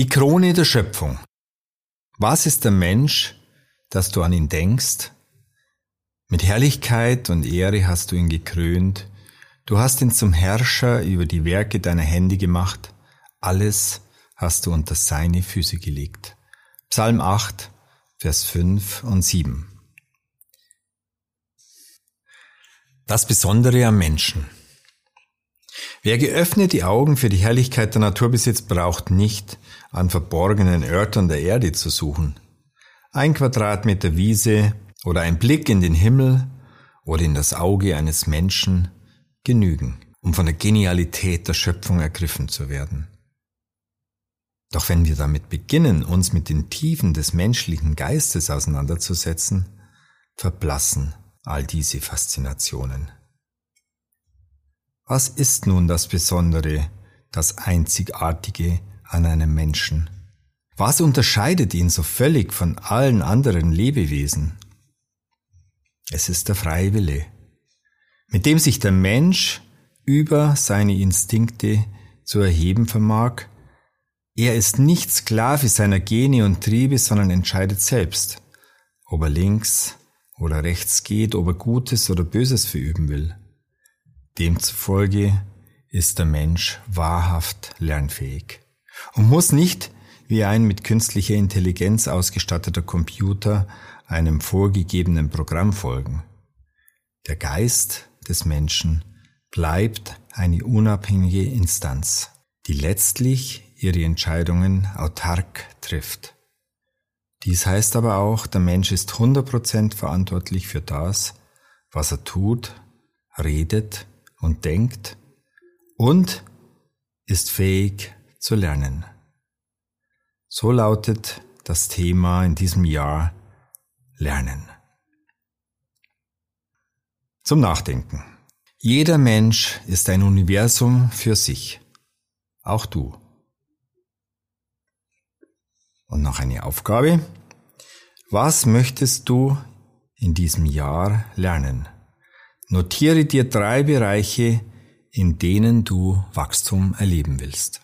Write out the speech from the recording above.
Die Krone der Schöpfung. Was ist der Mensch, dass du an ihn denkst? Mit Herrlichkeit und Ehre hast du ihn gekrönt. Du hast ihn zum Herrscher über die Werke deiner Hände gemacht. Alles hast du unter seine Füße gelegt. Psalm 8, Vers 5 und 7. Das Besondere am Menschen. Wer geöffnet Augen für die Herrlichkeit der Natur besitzt, braucht nicht an verborgenen Örtern der Erde zu suchen. Ein Quadratmeter Wiese oder ein Blick in den Himmel oder in das Auge eines Menschen genügen, um von der Genialität der Schöpfung ergriffen zu werden. Doch wenn wir damit beginnen, uns mit den Tiefen des menschlichen Geistes auseinanderzusetzen, verblassen all diese Faszinationen. Was ist nun das Besondere, das Einzigartige an einem Menschen? Was unterscheidet ihn so völlig von allen anderen Lebewesen? Es ist der freie Wille, mit dem sich der Mensch über seine Instinkte zu erheben vermag. Er ist nicht Sklave seiner Gene und Triebe, sondern entscheidet selbst, ob er links oder rechts geht, ob er Gutes oder Böses verüben will. Demzufolge ist der Mensch wahrhaft lernfähig und muss nicht wie ein mit künstlicher Intelligenz ausgestatteter Computer einem vorgegebenen Programm folgen. Der Geist des Menschen bleibt eine unabhängige Instanz, die letztlich ihre Entscheidungen autark trifft. Dies heißt aber auch, der Mensch ist 100% verantwortlich für das, was er tut, redet und denkt und ist fähig zu lernen. So lautet das Thema in diesem Jahr Lernen. Zum Nachdenken. Jeder Mensch ist ein Universum für sich. Auch du. Und noch eine Aufgabe. Was möchtest du in diesem Jahr lernen? Notiere dir drei Bereiche, in denen du Wachstum erleben willst.